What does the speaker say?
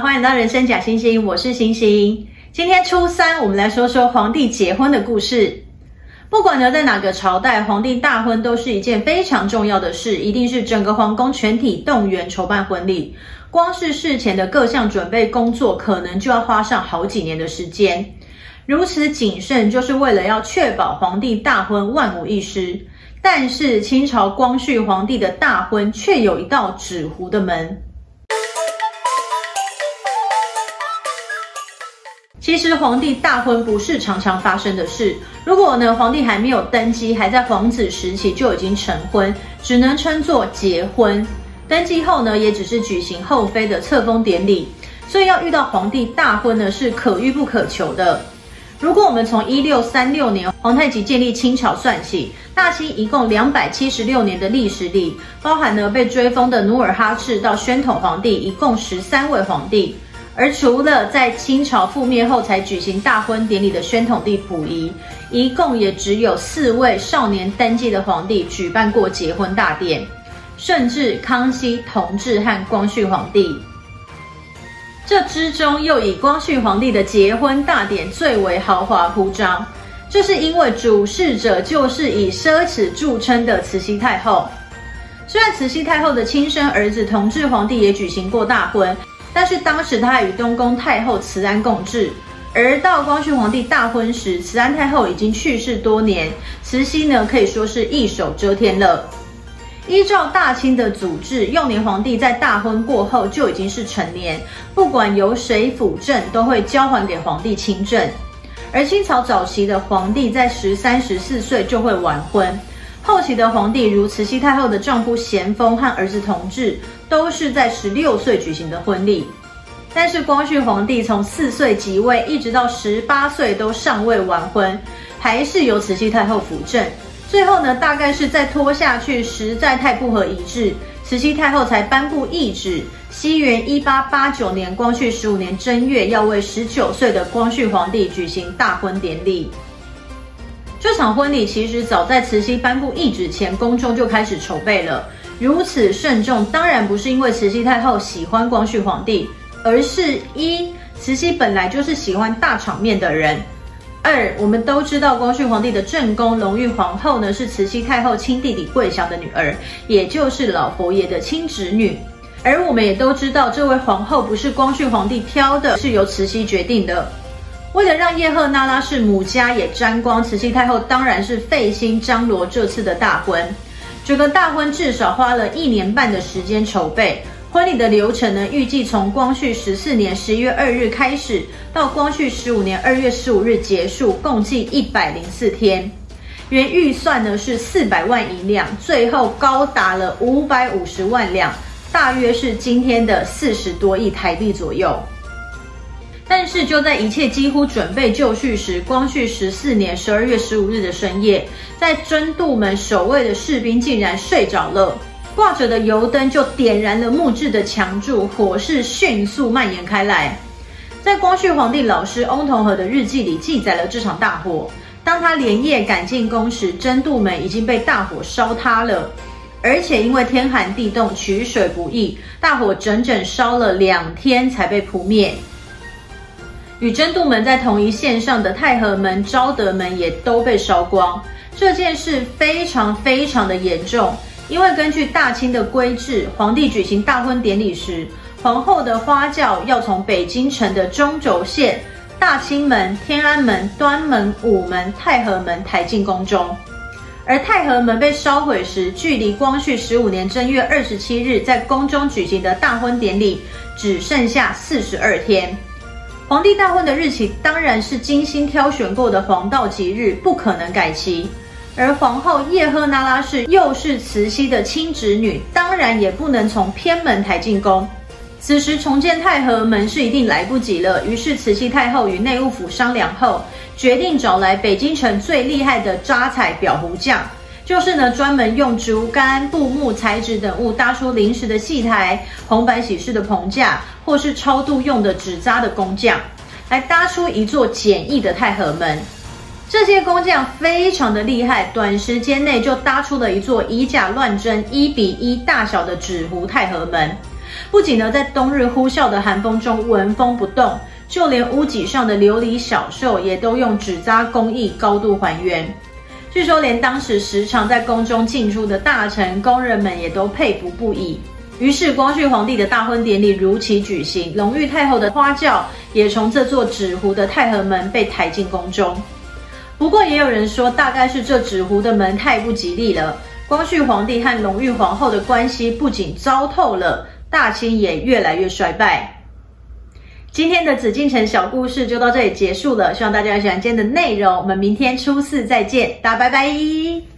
欢迎到人生假星星，我是星星。今天初三，我们来说说皇帝结婚的故事。不管呢在哪个朝代，皇帝大婚都是一件非常重要的事，一定是整个皇宫全体动员筹办婚礼。光是事前的各项准备工作，可能就要花上好几年的时间。如此谨慎，就是为了要确保皇帝大婚万无一失。但是清朝光绪皇帝的大婚却有一道纸糊的门。其实皇帝大婚不是常常发生的事。如果呢，皇帝还没有登基，还在皇子时期就已经成婚，只能称作结婚。登基后呢，也只是举行后妃的册封典礼。所以要遇到皇帝大婚呢，是可遇不可求的。如果我们从一六三六年皇太极建立清朝算起，大清一共两百七十六年的历史里，包含呢被追封的努尔哈赤到宣统皇帝，一共十三位皇帝。而除了在清朝覆灭后才举行大婚典礼的宣统帝溥仪，一共也只有四位少年登基的皇帝举办过结婚大典，甚至康熙、同治和光绪皇帝。这之中又以光绪皇帝的结婚大典最为豪华铺张，这是因为主事者就是以奢侈著称的慈禧太后。虽然慈禧太后的亲生儿子同治皇帝也举行过大婚。但是当时他与东宫太后慈安共治，而到光绪皇帝大婚时，慈安太后已经去世多年，慈禧呢可以说是一手遮天了。依照大清的祖制，幼年皇帝在大婚过后就已经是成年，不管由谁辅政，都会交还给皇帝亲政。而清朝早期的皇帝在十三、十四岁就会完婚。后期的皇帝，如慈禧太后的丈夫咸丰和儿子同治，都是在十六岁举行的婚礼。但是光绪皇帝从四岁即位，一直到十八岁都尚未完婚，还是由慈禧太后辅政。最后呢，大概是再拖下去实在太不合一致，慈禧太后才颁布懿旨，西元一八八九年光绪十五年正月，要为十九岁的光绪皇帝举行大婚典礼。这场婚礼其实早在慈禧颁布懿旨前，宫中就开始筹备了。如此慎重，当然不是因为慈禧太后喜欢光绪皇帝，而是一慈禧本来就是喜欢大场面的人。二，我们都知道光绪皇帝的正宫隆裕皇后呢，是慈禧太后亲弟弟桂祥的女儿，也就是老佛爷的亲侄女。而我们也都知道，这位皇后不是光绪皇帝挑的，是由慈禧决定的。为了让叶赫那拉氏母家也沾光，慈禧太后当然是费心张罗这次的大婚。整个大婚至少花了一年半的时间筹备。婚礼的流程呢，预计从光绪十四年十一月二日开始，到光绪十五年二月十五日结束，共计一百零四天。原预算呢是四百万银两，最后高达了五百五十万两，大约是今天的四十多亿台币左右。但是就在一切几乎准备就绪时，光绪十四年十二月十五日的深夜，在真度门守卫的士兵竟然睡着了，挂着的油灯就点燃了木质的墙柱，火势迅速蔓延开来。在光绪皇帝老师翁同龢的日记里记载了这场大火。当他连夜赶进宫时，真度门已经被大火烧塌了，而且因为天寒地冻，取水不易，大火整整烧了两天才被扑灭。与真度门在同一线上的太和门、昭德门也都被烧光。这件事非常非常的严重，因为根据大清的规制，皇帝举行大婚典礼时，皇后的花轿要从北京城的中轴线大清门、天安门、端门、午门、太和门抬进宫中。而太和门被烧毁时，距离光绪十五年正月二十七日在宫中举行的大婚典礼只剩下四十二天。皇帝大婚的日期当然是精心挑选过的黄道吉日，不可能改期。而皇后叶赫那拉氏又是慈禧的亲侄女，当然也不能从偏门抬进宫。此时重建太和门是一定来不及了。于是慈禧太后与内务府商量后，决定找来北京城最厉害的扎彩裱糊匠。就是呢，专门用竹竿、布木材质等物搭出临时的戏台、红白喜事的棚架，或是超度用的纸扎的工匠，来搭出一座简易的太和门。这些工匠非常的厉害，短时间内就搭出了一座以假乱真、一比一大小的纸糊太和门。不仅呢在冬日呼啸的寒风中纹风不动，就连屋脊上的琉璃小兽也都用纸扎工艺高度还原。据说，连当时时常在宫中进出的大臣、宫人们也都佩服不已。于是，光绪皇帝的大婚典礼如期举行，隆裕太后的花轿也从这座纸糊的太和门被抬进宫中。不过，也有人说，大概是这纸糊的门太不吉利了。光绪皇帝和隆裕皇后的关系不仅糟透了，大清也越来越衰败。今天的紫禁城小故事就到这里结束了，希望大家喜欢今天的内容。我们明天初四再见，大家拜拜。